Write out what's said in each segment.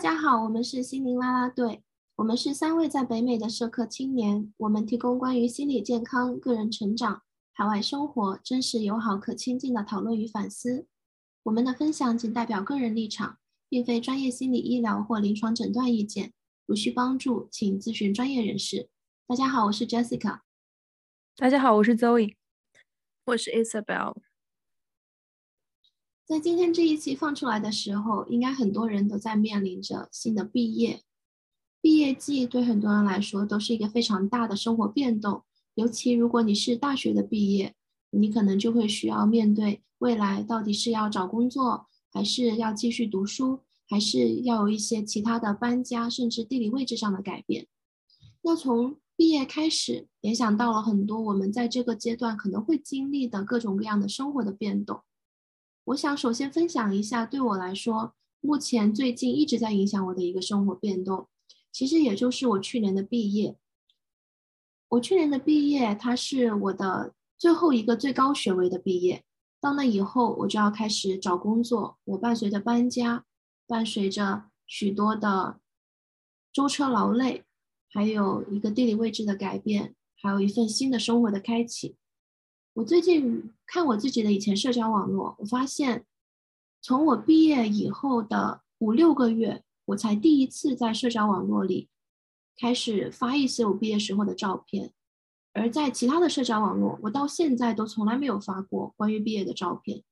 家好，我们是心灵啦啦队，我们是三位在北美的社科青年，我们提供关于心理健康、个人成长、海外生活真实、友好、可亲近的讨论与反思。我们的分享仅代表个人立场，并非专业心理医疗或临床诊断意见，如需帮助，请咨询专业人士。大家好，我是 Jessica。大家好，我是 Zoe。我是 Isabel。在今天这一期放出来的时候，应该很多人都在面临着新的毕业。毕业季对很多人来说都是一个非常大的生活变动，尤其如果你是大学的毕业，你可能就会需要面对未来到底是要找工作，还是要继续读书，还是要有一些其他的搬家，甚至地理位置上的改变。那从毕业开始，联想到了很多我们在这个阶段可能会经历的各种各样的生活的变动。我想首先分享一下，对我来说，目前最近一直在影响我的一个生活变动，其实也就是我去年的毕业。我去年的毕业，它是我的最后一个最高学位的毕业。到那以后，我就要开始找工作。我伴随着搬家，伴随着许多的舟车劳累，还有一个地理位置的改变，还有一份新的生活的开启。我最近看我自己的以前社交网络，我发现，从我毕业以后的五六个月，我才第一次在社交网络里开始发一些我毕业时候的照片，而在其他的社交网络，我到现在都从来没有发过关于毕业的照片，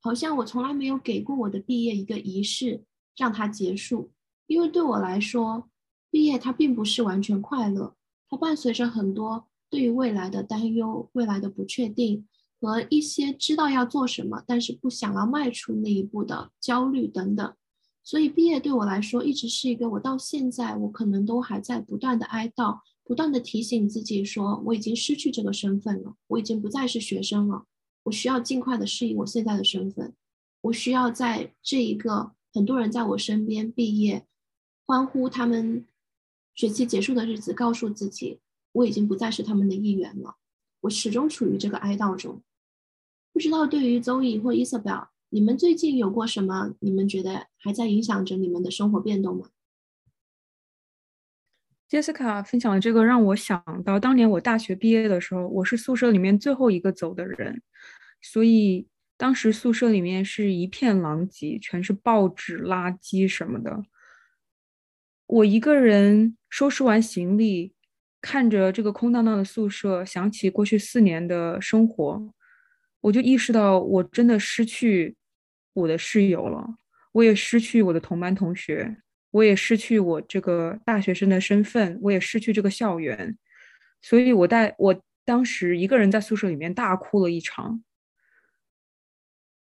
好像我从来没有给过我的毕业一个仪式，让它结束。因为对我来说，毕业它并不是完全快乐，它伴随着很多。对于未来的担忧、未来的不确定和一些知道要做什么，但是不想要迈出那一步的焦虑等等，所以毕业对我来说一直是一个我到现在我可能都还在不断的哀悼、不断的提醒自己说我已经失去这个身份了，我已经不再是学生了，我需要尽快的适应我现在的身份，我需要在这一个很多人在我身边毕业、欢呼他们学期结束的日子，告诉自己。我已经不再是他们的一员了，我始终处于这个哀悼中。不知道对于邹毅或 Isabel，你们最近有过什么？你们觉得还在影响着你们的生活变动吗？Jessica 分享的这个让我想到，当年我大学毕业的时候，我是宿舍里面最后一个走的人，所以当时宿舍里面是一片狼藉，全是报纸、垃圾什么的。我一个人收拾完行李。看着这个空荡荡的宿舍，想起过去四年的生活，我就意识到我真的失去我的室友了，我也失去我的同班同学，我也失去我这个大学生的身份，我也失去这个校园，所以我带我当时一个人在宿舍里面大哭了一场。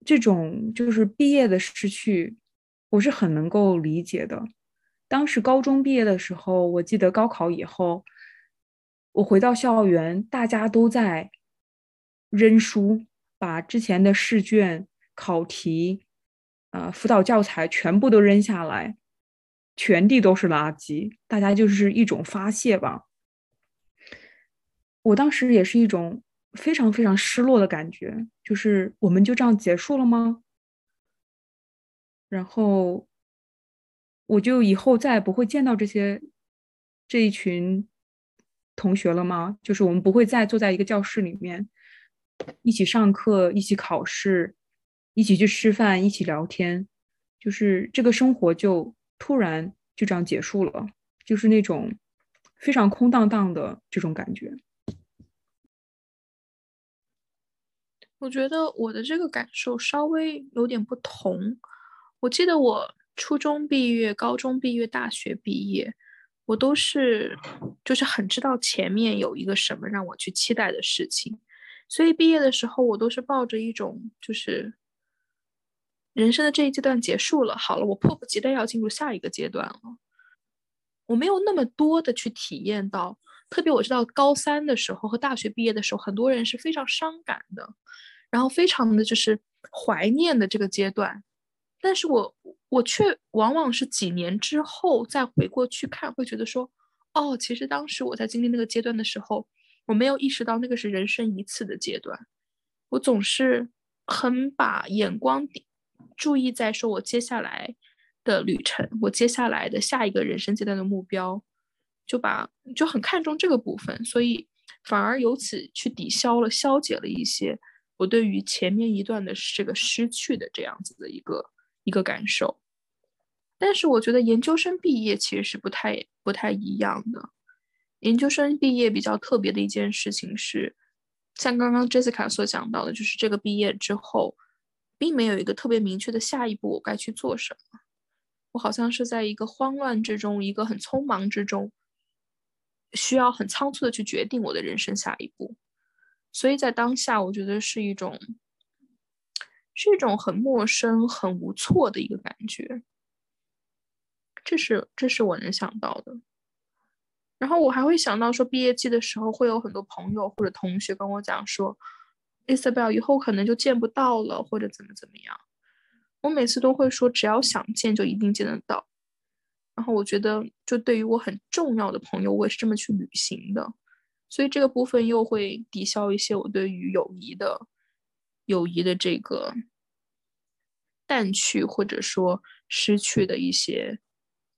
这种就是毕业的失去，我是很能够理解的。当时高中毕业的时候，我记得高考以后。我回到校园，大家都在扔书，把之前的试卷、考题、呃辅导教材全部都扔下来，全地都是垃圾。大家就是一种发泄吧。我当时也是一种非常非常失落的感觉，就是我们就这样结束了吗？然后我就以后再也不会见到这些这一群。同学了吗？就是我们不会再坐在一个教室里面，一起上课，一起考试，一起去吃饭，一起聊天，就是这个生活就突然就这样结束了，就是那种非常空荡荡的这种感觉。我觉得我的这个感受稍微有点不同。我记得我初中毕业、高中毕业、大学毕业。我都是，就是很知道前面有一个什么让我去期待的事情，所以毕业的时候我都是抱着一种，就是人生的这一阶段结束了，好了，我迫不及待要进入下一个阶段了。我没有那么多的去体验到，特别我知道高三的时候和大学毕业的时候，很多人是非常伤感的，然后非常的就是怀念的这个阶段。但是我我却往往是几年之后再回过去看，会觉得说，哦，其实当时我在经历那个阶段的时候，我没有意识到那个是人生一次的阶段。我总是很把眼光注意在说，我接下来的旅程，我接下来的下一个人生阶段的目标，就把就很看重这个部分，所以反而由此去抵消了、消解了一些我对于前面一段的这个失去的这样子的一个一个感受。但是我觉得研究生毕业其实是不太不太一样的。研究生毕业比较特别的一件事情是，像刚刚 Jessica 所讲到的，就是这个毕业之后，并没有一个特别明确的下一步我该去做什么。我好像是在一个慌乱之中，一个很匆忙之中，需要很仓促的去决定我的人生下一步。所以在当下，我觉得是一种，是一种很陌生、很无措的一个感觉。这是这是我能想到的，然后我还会想到说，毕业季的时候会有很多朋友或者同学跟我讲说，Isabel 以后可能就见不到了，或者怎么怎么样。我每次都会说，只要想见就一定见得到。然后我觉得，就对于我很重要的朋友，我也是这么去旅行的，所以这个部分又会抵消一些我对于友谊的友谊的这个淡去或者说失去的一些。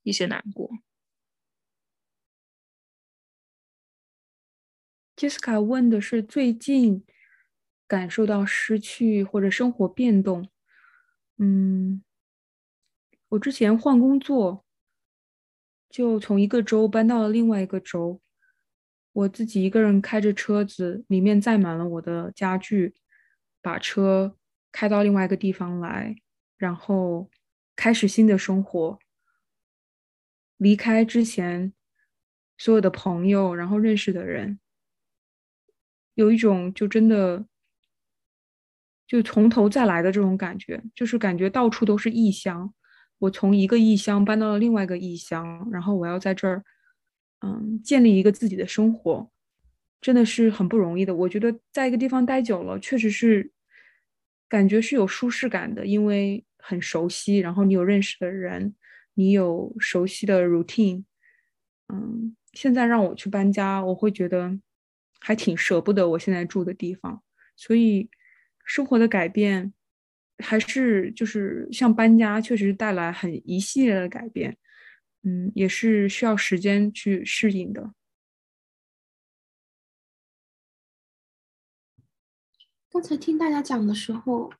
一些难过。Jessica 问的是最近感受到失去或者生活变动。嗯，我之前换工作，就从一个州搬到了另外一个州，我自己一个人开着车子，里面载满了我的家具，把车开到另外一个地方来，然后开始新的生活。离开之前，所有的朋友，然后认识的人，有一种就真的就从头再来的这种感觉，就是感觉到处都是异乡。我从一个异乡搬到了另外一个异乡，然后我要在这儿，嗯，建立一个自己的生活，真的是很不容易的。我觉得在一个地方待久了，确实是感觉是有舒适感的，因为很熟悉，然后你有认识的人。你有熟悉的 routine，嗯，现在让我去搬家，我会觉得还挺舍不得我现在住的地方，所以生活的改变还是就是像搬家，确实带来很一系列的改变，嗯，也是需要时间去适应的。刚才听大家讲的时候，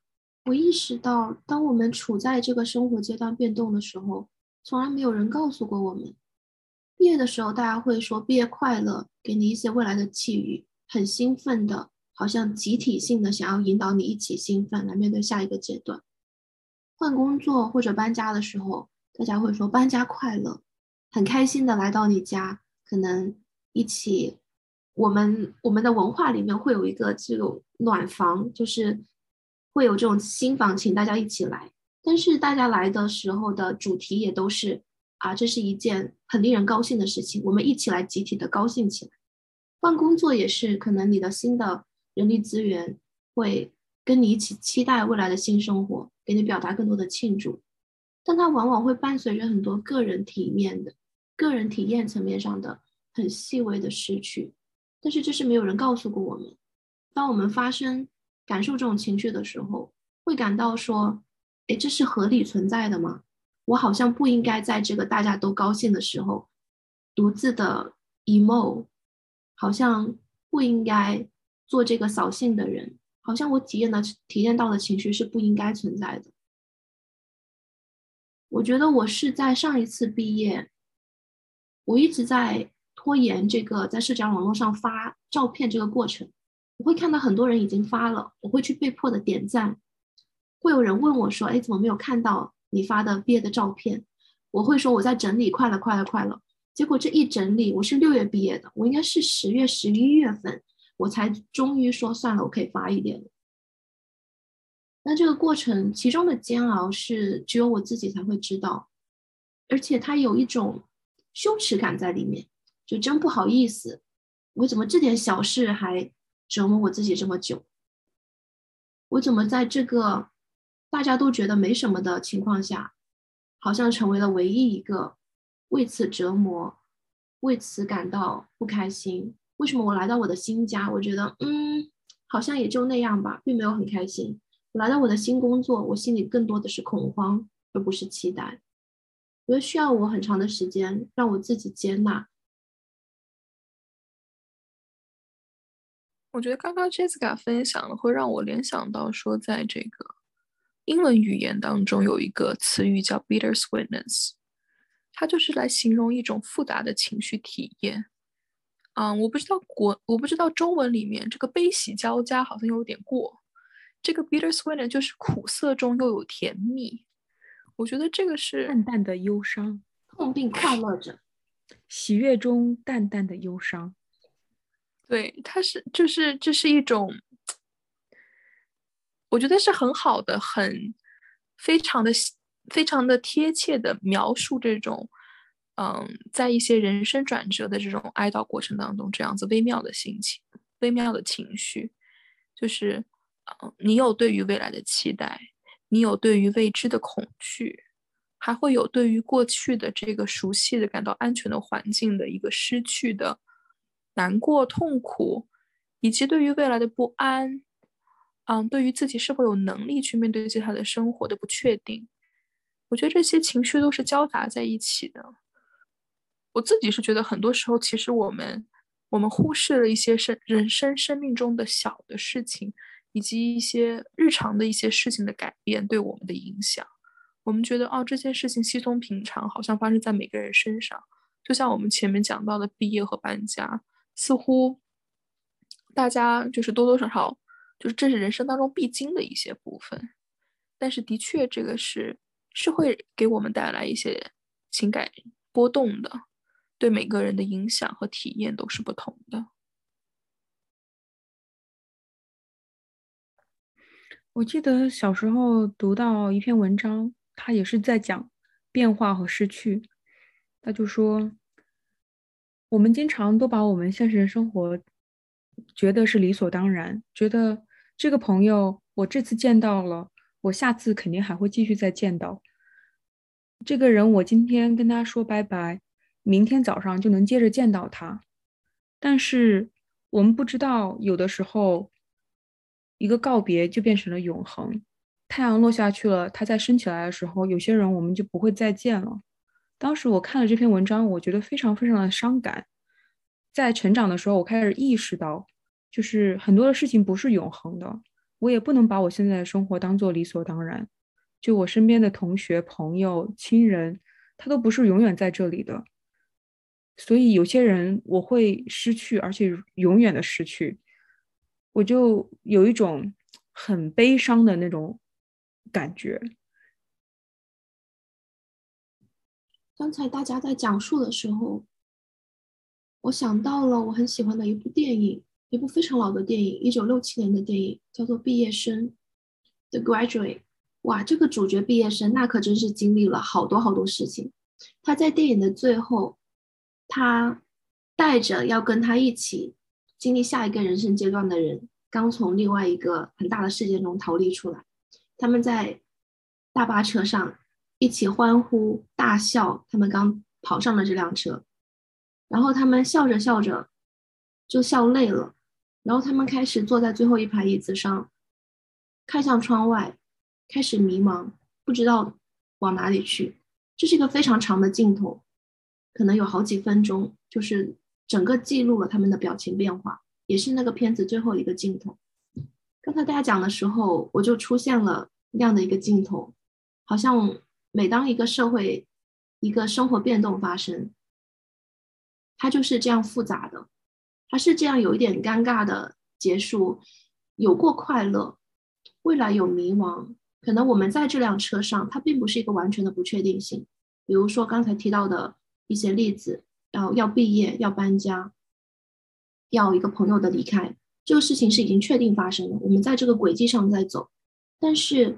我意识到，当我们处在这个生活阶段变动的时候。从来没有人告诉过我们，毕业的时候大家会说毕业快乐，给你一些未来的寄语，很兴奋的，好像集体性的想要引导你一起兴奋来面对下一个阶段。换工作或者搬家的时候，大家会说搬家快乐，很开心的来到你家，可能一起，我们我们的文化里面会有一个这种暖房，就是会有这种新房，请大家一起来。但是大家来的时候的主题也都是啊，这是一件很令人高兴的事情，我们一起来集体的高兴起来。换工作也是，可能你的新的人力资源会跟你一起期待未来的新生活，给你表达更多的庆祝，但它往往会伴随着很多个人体面的、个人体验层面上的很细微的失去。但是这是没有人告诉过我们，当我们发生感受这种情绪的时候，会感到说。哎，这是合理存在的吗？我好像不应该在这个大家都高兴的时候，独自的 emo，好像不应该做这个扫兴的人，好像我体验的体验到的情绪是不应该存在的。我觉得我是在上一次毕业，我一直在拖延这个在社交网络上发照片这个过程。我会看到很多人已经发了，我会去被迫的点赞。会有人问我说：“哎，怎么没有看到你发的毕业的照片？”我会说：“我在整理，快了，快了，快了。”结果这一整理，我是六月毕业的，我应该是十月、十一月份，我才终于说算了，我可以发一点了。那这个过程其中的煎熬是只有我自己才会知道，而且它有一种羞耻感在里面，就真不好意思，我怎么这点小事还折磨我自己这么久？我怎么在这个？大家都觉得没什么的情况下，好像成为了唯一一个为此折磨、为此感到不开心。为什么我来到我的新家，我觉得嗯，好像也就那样吧，并没有很开心。我来到我的新工作，我心里更多的是恐慌，而不是期待。我觉得需要我很长的时间让我自己接纳。我觉得刚刚 Jessica 分享的会让我联想到说，在这个英文语言当中有一个词语叫 bittersweetness，它就是来形容一种复杂的情绪体验。嗯，我不知道国，我不知道中文里面这个悲喜交加好像有点过。这个 bittersweet 就是苦涩中又有甜蜜。我觉得这个是淡淡的忧伤，痛并快乐着，喜悦中淡淡的忧伤。对，它是就是这是一种，我觉得是很好的，很非常的非常的贴切的描述这种，嗯，在一些人生转折的这种哀悼过程当中，这样子微妙的心情、微妙的情绪，就是，嗯，你有对于未来的期待。你有对于未知的恐惧，还会有对于过去的这个熟悉的、感到安全的环境的一个失去的难过、痛苦，以及对于未来的不安，嗯，对于自己是否有能力去面对接下来的生活的不确定。我觉得这些情绪都是交杂在一起的。我自己是觉得，很多时候其实我们我们忽视了一些生人生生命中的小的事情。以及一些日常的一些事情的改变对我们的影响，我们觉得哦，这件事情稀松平常，好像发生在每个人身上。就像我们前面讲到的毕业和搬家，似乎大家就是多多少少，就是这是人生当中必经的一些部分。但是的确，这个是是会给我们带来一些情感波动的，对每个人的影响和体验都是不同的。我记得小时候读到一篇文章，他也是在讲变化和失去。他就说，我们经常都把我们现实生活觉得是理所当然，觉得这个朋友我这次见到了，我下次肯定还会继续再见到。这个人我今天跟他说拜拜，明天早上就能接着见到他。但是我们不知道，有的时候。一个告别就变成了永恒。太阳落下去了，它再升起来的时候，有些人我们就不会再见了。当时我看了这篇文章，我觉得非常非常的伤感。在成长的时候，我开始意识到，就是很多的事情不是永恒的，我也不能把我现在的生活当做理所当然。就我身边的同学、朋友、亲人，他都不是永远在这里的。所以有些人我会失去，而且永远的失去。我就有一种很悲伤的那种感觉。刚才大家在讲述的时候，我想到了我很喜欢的一部电影，一部非常老的电影，一九六七年的电影，叫做《毕业生》（The Graduate）。哇，这个主角毕业生那可真是经历了好多好多事情。他在电影的最后，他带着要跟他一起。经历下一个人生阶段的人，刚从另外一个很大的事件中逃离出来，他们在大巴车上一起欢呼大笑。他们刚跑上了这辆车，然后他们笑着笑着就笑累了，然后他们开始坐在最后一排椅子上，看向窗外，开始迷茫，不知道往哪里去。这是一个非常长的镜头，可能有好几分钟，就是。整个记录了他们的表情变化，也是那个片子最后一个镜头。刚才大家讲的时候，我就出现了那样的一个镜头，好像每当一个社会、一个生活变动发生，它就是这样复杂的，它是这样有一点尴尬的结束，有过快乐，未来有迷茫。可能我们在这辆车上，它并不是一个完全的不确定性。比如说刚才提到的一些例子。要要毕业，要搬家，要一个朋友的离开，这个事情是已经确定发生了。我们在这个轨迹上在走，但是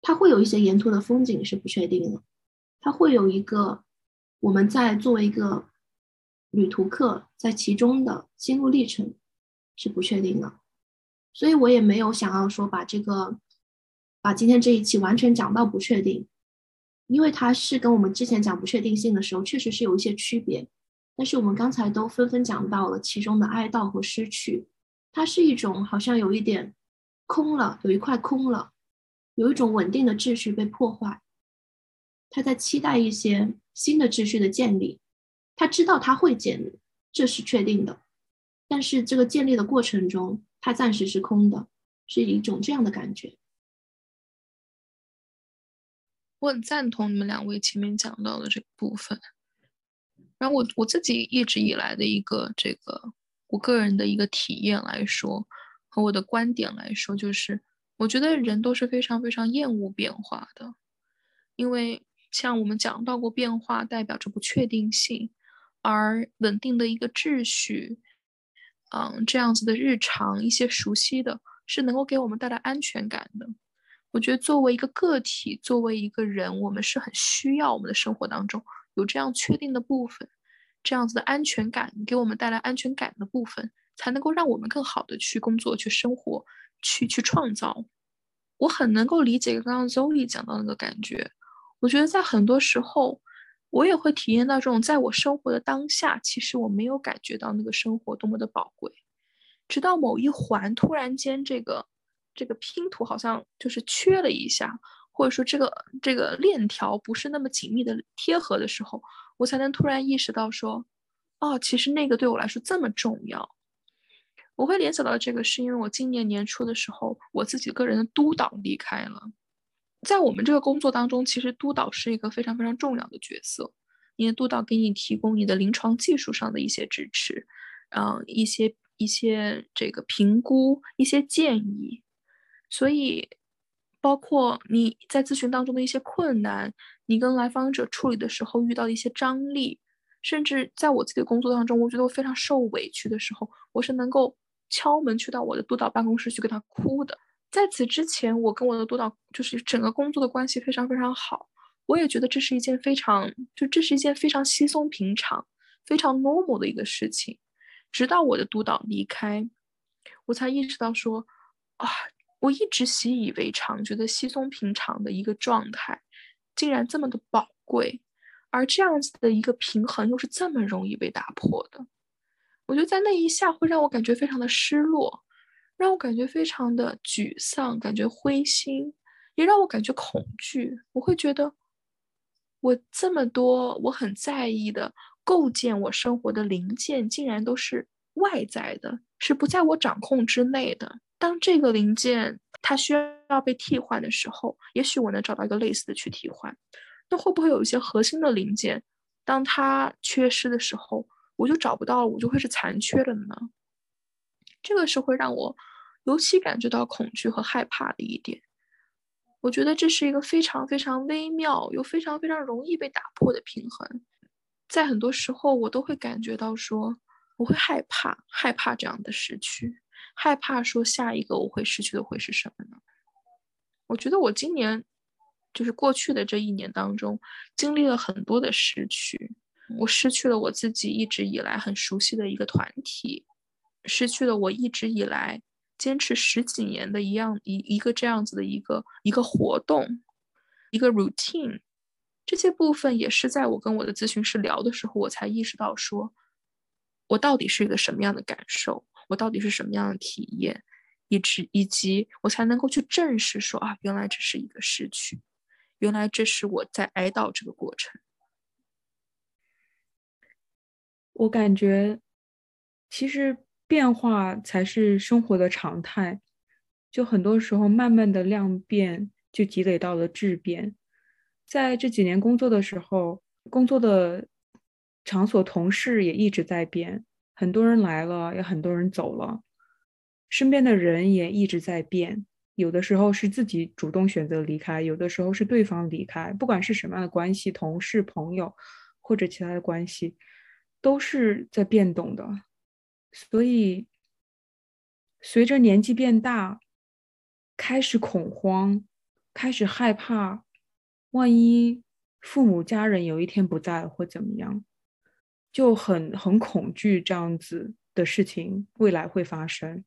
它会有一些沿途的风景是不确定的，它会有一个我们在作为一个旅途客在其中的心路历程是不确定的，所以我也没有想要说把这个把今天这一期完全讲到不确定，因为它是跟我们之前讲不确定性的时候确实是有一些区别。但是我们刚才都纷纷讲到了其中的哀悼和失去，它是一种好像有一点空了，有一块空了，有一种稳定的秩序被破坏。他在期待一些新的秩序的建立。他知道他会建立，这是确定的。但是这个建立的过程中，它暂时是空的，是一种这样的感觉。我很赞同你们两位前面讲到的这部分。然后我我自己一直以来的一个这个我个人的一个体验来说，和我的观点来说，就是我觉得人都是非常非常厌恶变化的，因为像我们讲到过，变化代表着不确定性，而稳定的一个秩序。嗯，这样子的日常，一些熟悉的，是能够给我们带来安全感的。我觉得作为一个个体，作为一个人，我们是很需要我们的生活当中有这样确定的部分，这样子的安全感，给我们带来安全感的部分，才能够让我们更好的去工作、去生活、去去创造。我很能够理解刚刚 Zoe 讲到那个感觉。我觉得在很多时候。我也会体验到这种，在我生活的当下，其实我没有感觉到那个生活多么的宝贵，直到某一环突然间，这个这个拼图好像就是缺了一下，或者说这个这个链条不是那么紧密的贴合的时候，我才能突然意识到说，哦，其实那个对我来说这么重要。我会联想到这个，是因为我今年年初的时候，我自己个人的督导离开了。在我们这个工作当中，其实督导是一个非常非常重要的角色，因为督导给你提供你的临床技术上的一些支持，嗯，一些一些这个评估，一些建议，所以包括你在咨询当中的一些困难，你跟来访者处理的时候遇到的一些张力，甚至在我自己的工作当中，我觉得我非常受委屈的时候，我是能够敲门去到我的督导办公室去跟他哭的。在此之前，我跟我的督导就是整个工作的关系非常非常好，我也觉得这是一件非常就这是一件非常稀松平常、非常 normal 的一个事情。直到我的督导离开，我才意识到说，啊，我一直习以为常、觉得稀松平常的一个状态，竟然这么的宝贵，而这样子的一个平衡又是这么容易被打破的。我觉得在那一下会让我感觉非常的失落。让我感觉非常的沮丧，感觉灰心，也让我感觉恐惧。我会觉得，我这么多我很在意的构建我生活的零件，竟然都是外在的，是不在我掌控之内的。当这个零件它需要被替换的时候，也许我能找到一个类似的去替换。那会不会有一些核心的零件，当它缺失的时候，我就找不到了，我就会是残缺的呢？这个是会让我尤其感觉到恐惧和害怕的一点。我觉得这是一个非常非常微妙又非常非常容易被打破的平衡。在很多时候，我都会感觉到说，我会害怕，害怕这样的失去，害怕说下一个我会失去的会是什么呢？我觉得我今年就是过去的这一年当中，经历了很多的失去。我失去了我自己一直以来很熟悉的一个团体。失去了我一直以来坚持十几年的一样一一个这样子的一个一个活动，一个 routine，这些部分也是在我跟我的咨询师聊的时候，我才意识到说，我到底是一个什么样的感受，我到底是什么样的体验，以及以及我才能够去正视说啊，原来这是一个失去，原来这是我在哀悼这个过程。我感觉其实。变化才是生活的常态，就很多时候慢慢的量变就积累到了质变。在这几年工作的时候，工作的场所同事也一直在变，很多人来了，也很多人走了，身边的人也一直在变。有的时候是自己主动选择离开，有的时候是对方离开。不管是什么样的关系，同事、朋友或者其他的关系，都是在变动的。所以，随着年纪变大，开始恐慌，开始害怕，万一父母家人有一天不在或怎么样，就很很恐惧这样子的事情未来会发生。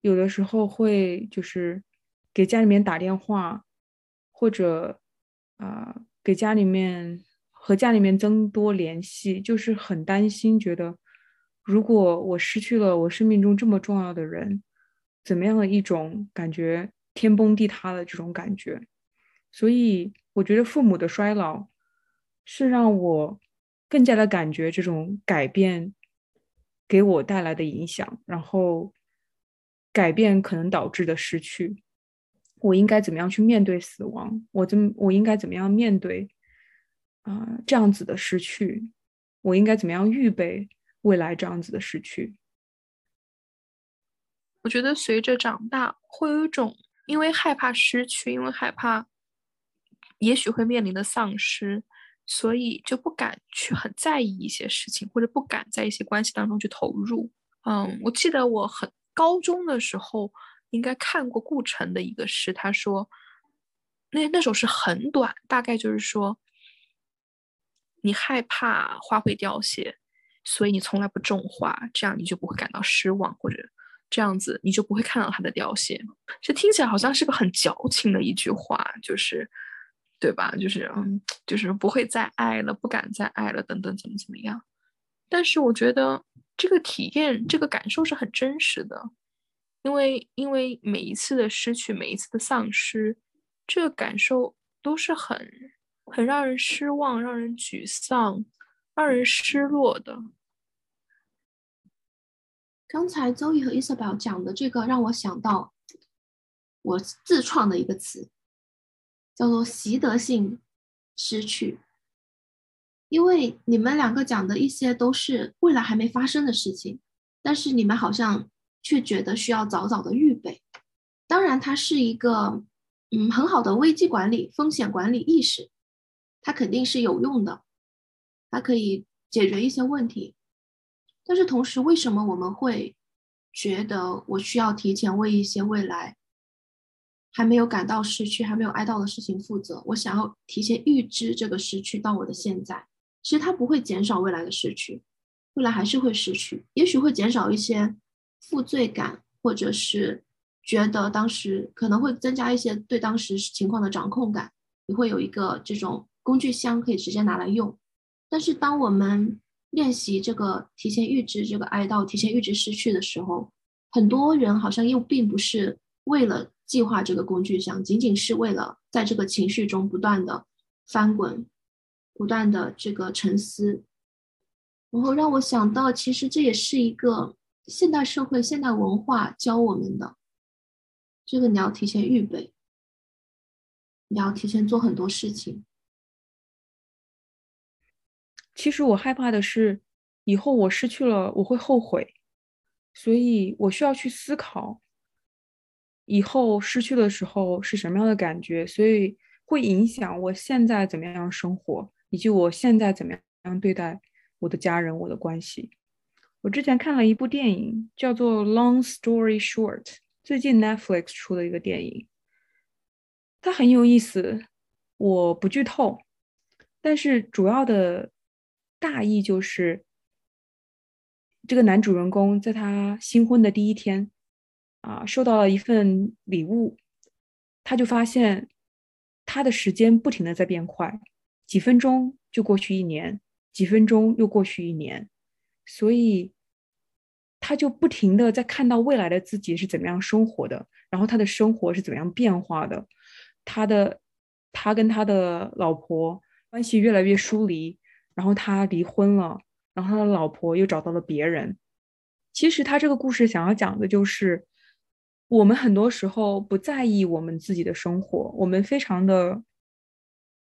有的时候会就是给家里面打电话，或者啊给家里面和家里面增多联系，就是很担心，觉得。如果我失去了我生命中这么重要的人，怎么样的一种感觉，天崩地塌的这种感觉。所以我觉得父母的衰老是让我更加的感觉这种改变给我带来的影响，然后改变可能导致的失去。我应该怎么样去面对死亡？我怎么我应该怎么样面对啊这样子的失去？我应该怎么样预备未来这样子的失去？我觉得随着长大，会有一种因为害怕失去，因为害怕也许会面临的丧失，所以就不敢去很在意一些事情，或者不敢在一些关系当中去投入。嗯，我记得我很高中的时候。应该看过顾城的一个诗，他说，那那首诗很短，大概就是说，你害怕花会凋谢，所以你从来不种花，这样你就不会感到失望，或者这样子你就不会看到它的凋谢。这听起来好像是个很矫情的一句话，就是，对吧？就是嗯，就是不会再爱了，不敢再爱了，等等，怎么怎么样？但是我觉得这个体验，这个感受是很真实的。因为，因为每一次的失去，每一次的丧失，这个感受都是很、很让人失望、让人沮丧、让人失落的。刚才周易和 Isabel 讲的这个，让我想到我自创的一个词，叫做习得性失去。因为你们两个讲的一些都是未来还没发生的事情，但是你们好像。却觉得需要早早的预备，当然，它是一个嗯很好的危机管理、风险管理意识，它肯定是有用的，它可以解决一些问题。但是同时，为什么我们会觉得我需要提前为一些未来还没有感到失去、还没有哀悼的事情负责？我想要提前预知这个失去到我的现在，其实它不会减少未来的失去，未来还是会失去，也许会减少一些。负罪感，或者是觉得当时可能会增加一些对当时情况的掌控感，你会有一个这种工具箱可以直接拿来用。但是当我们练习这个提前预知这个哀悼、提前预知失去的时候，很多人好像又并不是为了计划这个工具箱，仅仅是为了在这个情绪中不断的翻滚、不断的这个沉思，然后让我想到，其实这也是一个。现代社会、现代文化教我们的，这个你要提前预备，你要提前做很多事情。其实我害怕的是，以后我失去了，我会后悔，所以我需要去思考，以后失去的时候是什么样的感觉，所以会影响我现在怎么样生活，以及我现在怎么样对待我的家人、我的关系。我之前看了一部电影，叫做《Long Story Short》，最近 Netflix 出的一个电影，它很有意思。我不剧透，但是主要的大意就是，这个男主人公在他新婚的第一天，啊，收到了一份礼物，他就发现他的时间不停的在变快，几分钟就过去一年，几分钟又过去一年。所以，他就不停的在看到未来的自己是怎么样生活的，然后他的生活是怎么样变化的，他的他跟他的老婆关系越来越疏离，然后他离婚了，然后他的老婆又找到了别人。其实他这个故事想要讲的就是，我们很多时候不在意我们自己的生活，我们非常的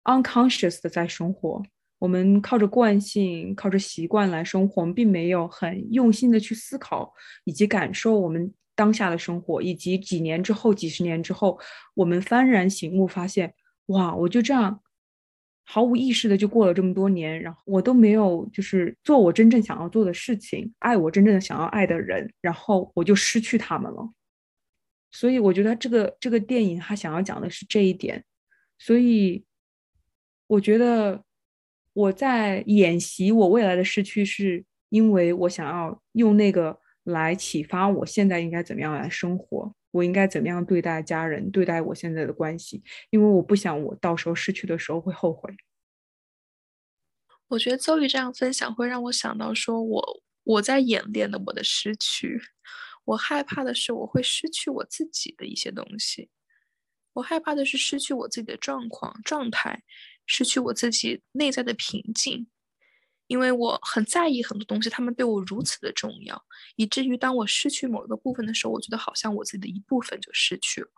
unconscious 的在生活。我们靠着惯性、靠着习惯来生活，我们并没有很用心的去思考以及感受我们当下的生活，以及几年之后、几十年之后，我们幡然醒悟，发现哇，我就这样毫无意识的就过了这么多年，然后我都没有就是做我真正想要做的事情，爱我真正的想要爱的人，然后我就失去他们了。所以我觉得这个这个电影他想要讲的是这一点，所以我觉得。我在演习我未来的失去，是因为我想要用那个来启发我现在应该怎么样来生活，我应该怎么样对待家人，对待我现在的关系，因为我不想我到时候失去的时候会后悔。我觉得邹宇这样分享会让我想到，说我我在演练的我的失去，我害怕的是我会失去我自己的一些东西，我害怕的是失去我自己的状况状态。失去我自己内在的平静，因为我很在意很多东西，他们对我如此的重要，以至于当我失去某一个部分的时候，我觉得好像我自己的一部分就失去了。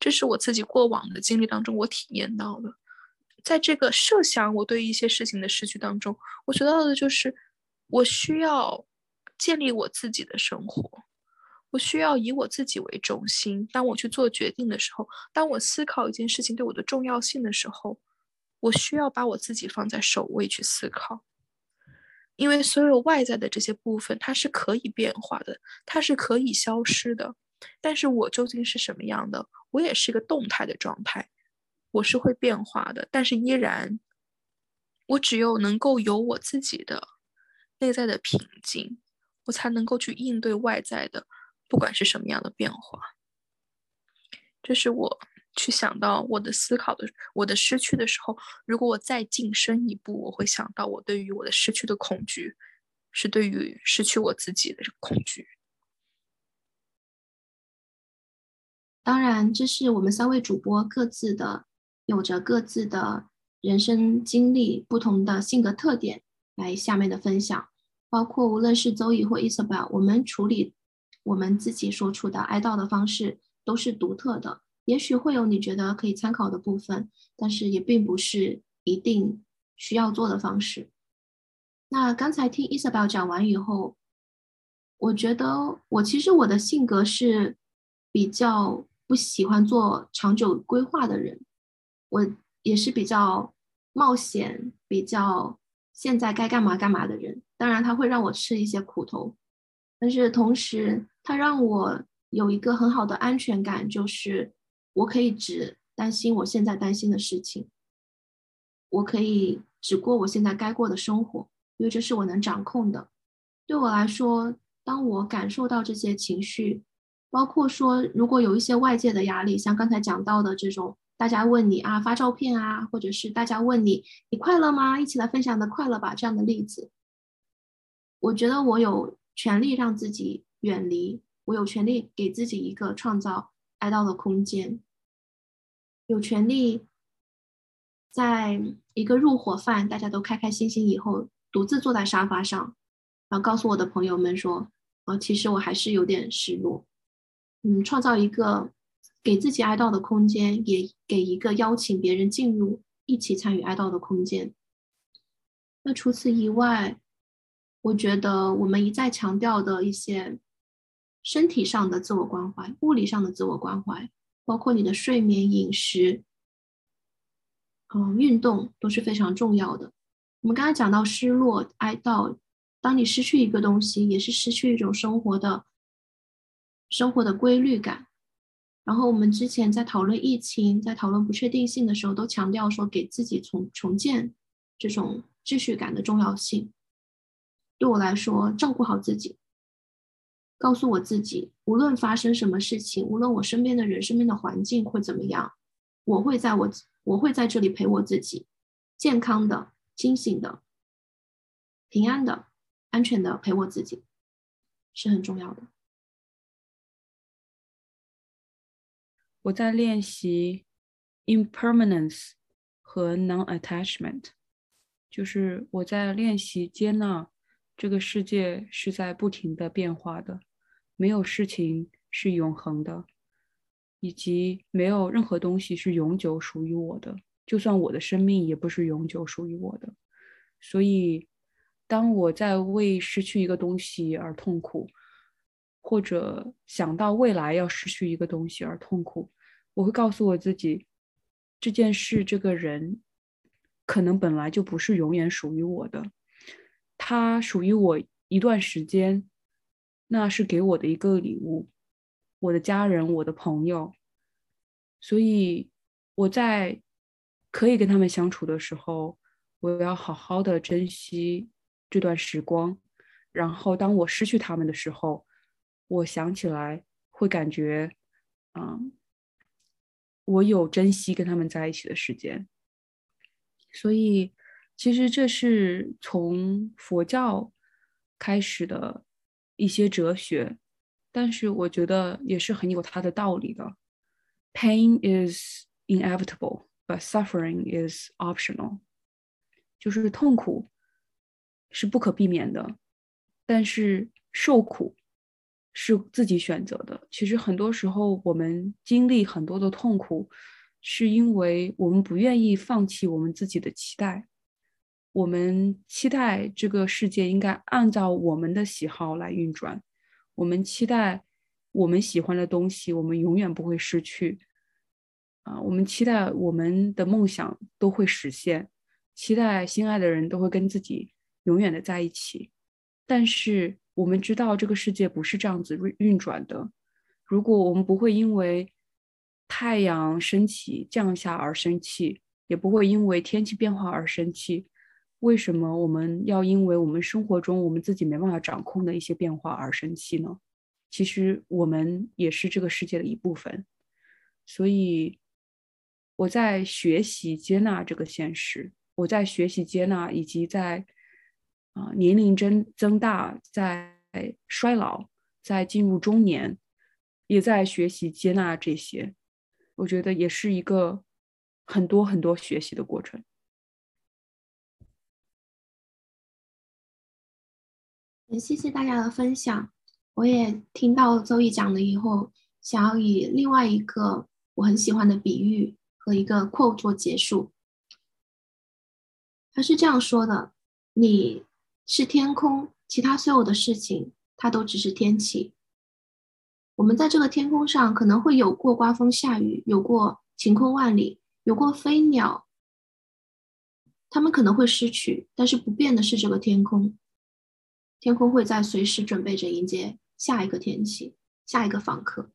这是我自己过往的经历当中我体验到的，在这个设想我对一些事情的失去当中，我学到的就是我需要建立我自己的生活。我需要以我自己为中心。当我去做决定的时候，当我思考一件事情对我的重要性的时候，我需要把我自己放在首位去思考。因为所有外在的这些部分，它是可以变化的，它是可以消失的。但是我究竟是什么样的？我也是一个动态的状态，我是会变化的。但是依然，我只有能够有我自己的内在的平静，我才能够去应对外在的。不管是什么样的变化，这是我去想到我的思考的，我的失去的时候，如果我再晋升一步，我会想到我对于我的失去的恐惧，是对于失去我自己的恐惧。当然，这是我们三位主播各自的，有着各自的人生经历、不同的性格特点来下面的分享，包括无论是周易或 Isabel，我们处理。我们自己说出的哀悼的方式都是独特的，也许会有你觉得可以参考的部分，但是也并不是一定需要做的方式。那刚才听 Isabel 讲完以后，我觉得我其实我的性格是比较不喜欢做长久规划的人，我也是比较冒险、比较现在该干嘛干嘛的人。当然，他会让我吃一些苦头。但是同时，它让我有一个很好的安全感，就是我可以只担心我现在担心的事情，我可以只过我现在该过的生活，因为这是我能掌控的。对我来说，当我感受到这些情绪，包括说如果有一些外界的压力，像刚才讲到的这种，大家问你啊发照片啊，或者是大家问你你快乐吗？一起来分享的快乐吧这样的例子，我觉得我有。权利让自己远离，我有权利给自己一个创造哀悼的空间，有权利在一个入伙饭，大家都开开心心以后，独自坐在沙发上，然后告诉我的朋友们说：“啊，其实我还是有点失落。”嗯，创造一个给自己哀悼的空间，也给一个邀请别人进入一起参与哀悼的空间。那除此以外，我觉得我们一再强调的一些身体上的自我关怀、物理上的自我关怀，包括你的睡眠、饮食，嗯，运动都是非常重要的。我们刚才讲到失落、哀悼，当你失去一个东西，也是失去一种生活的、生活的规律感。然后我们之前在讨论疫情、在讨论不确定性的时候，都强调说给自己重重建这种秩序感的重要性。对我来说，照顾好自己，告诉我自己，无论发生什么事情，无论我身边的人、身边的环境会怎么样，我会在我我会在这里陪我自己，健康的、清醒的、平安的、安全的陪我自己，是很重要的。我在练习 impermanence 和 non-attachment，就是我在练习接纳。这个世界是在不停的变化的，没有事情是永恒的，以及没有任何东西是永久属于我的，就算我的生命也不是永久属于我的。所以，当我在为失去一个东西而痛苦，或者想到未来要失去一个东西而痛苦，我会告诉我自己，这件事、这个人，可能本来就不是永远属于我的。它属于我一段时间，那是给我的一个礼物，我的家人，我的朋友，所以我在可以跟他们相处的时候，我要好好的珍惜这段时光。然后当我失去他们的时候，我想起来会感觉，嗯，我有珍惜跟他们在一起的时间，所以。其实这是从佛教开始的一些哲学，但是我觉得也是很有它的道理的。Pain is inevitable，but suffering is optional。就是痛苦是不可避免的，但是受苦是自己选择的。其实很多时候，我们经历很多的痛苦，是因为我们不愿意放弃我们自己的期待。我们期待这个世界应该按照我们的喜好来运转，我们期待我们喜欢的东西，我们永远不会失去。啊，我们期待我们的梦想都会实现，期待心爱的人都会跟自己永远的在一起。但是我们知道这个世界不是这样子运运转的。如果我们不会因为太阳升起降下而生气，也不会因为天气变化而生气。为什么我们要因为我们生活中我们自己没办法掌控的一些变化而生气呢？其实我们也是这个世界的一部分，所以我在学习接纳这个现实，我在学习接纳，以及在啊年龄增增大，在衰老，在进入中年，也在学习接纳这些，我觉得也是一个很多很多学习的过程。也谢谢大家的分享，我也听到周易讲了以后，想要以另外一个我很喜欢的比喻和一个 quote 做结束。他是这样说的：“你是天空，其他所有的事情它都只是天气。我们在这个天空上可能会有过刮风下雨，有过晴空万里，有过飞鸟，它们可能会失去，但是不变的是这个天空。”天空会在随时准备着迎接下一个天气、下一个访客，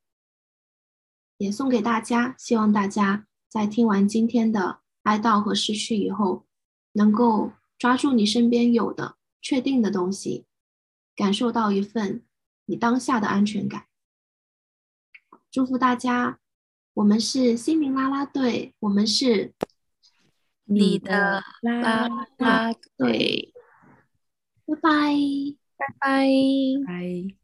也送给大家。希望大家在听完今天的哀悼和失去以后，能够抓住你身边有的确定的东西，感受到一份你当下的安全感。祝福大家！我们是心灵啦啦队，我们是你的啦啦队。拜拜，拜拜，拜。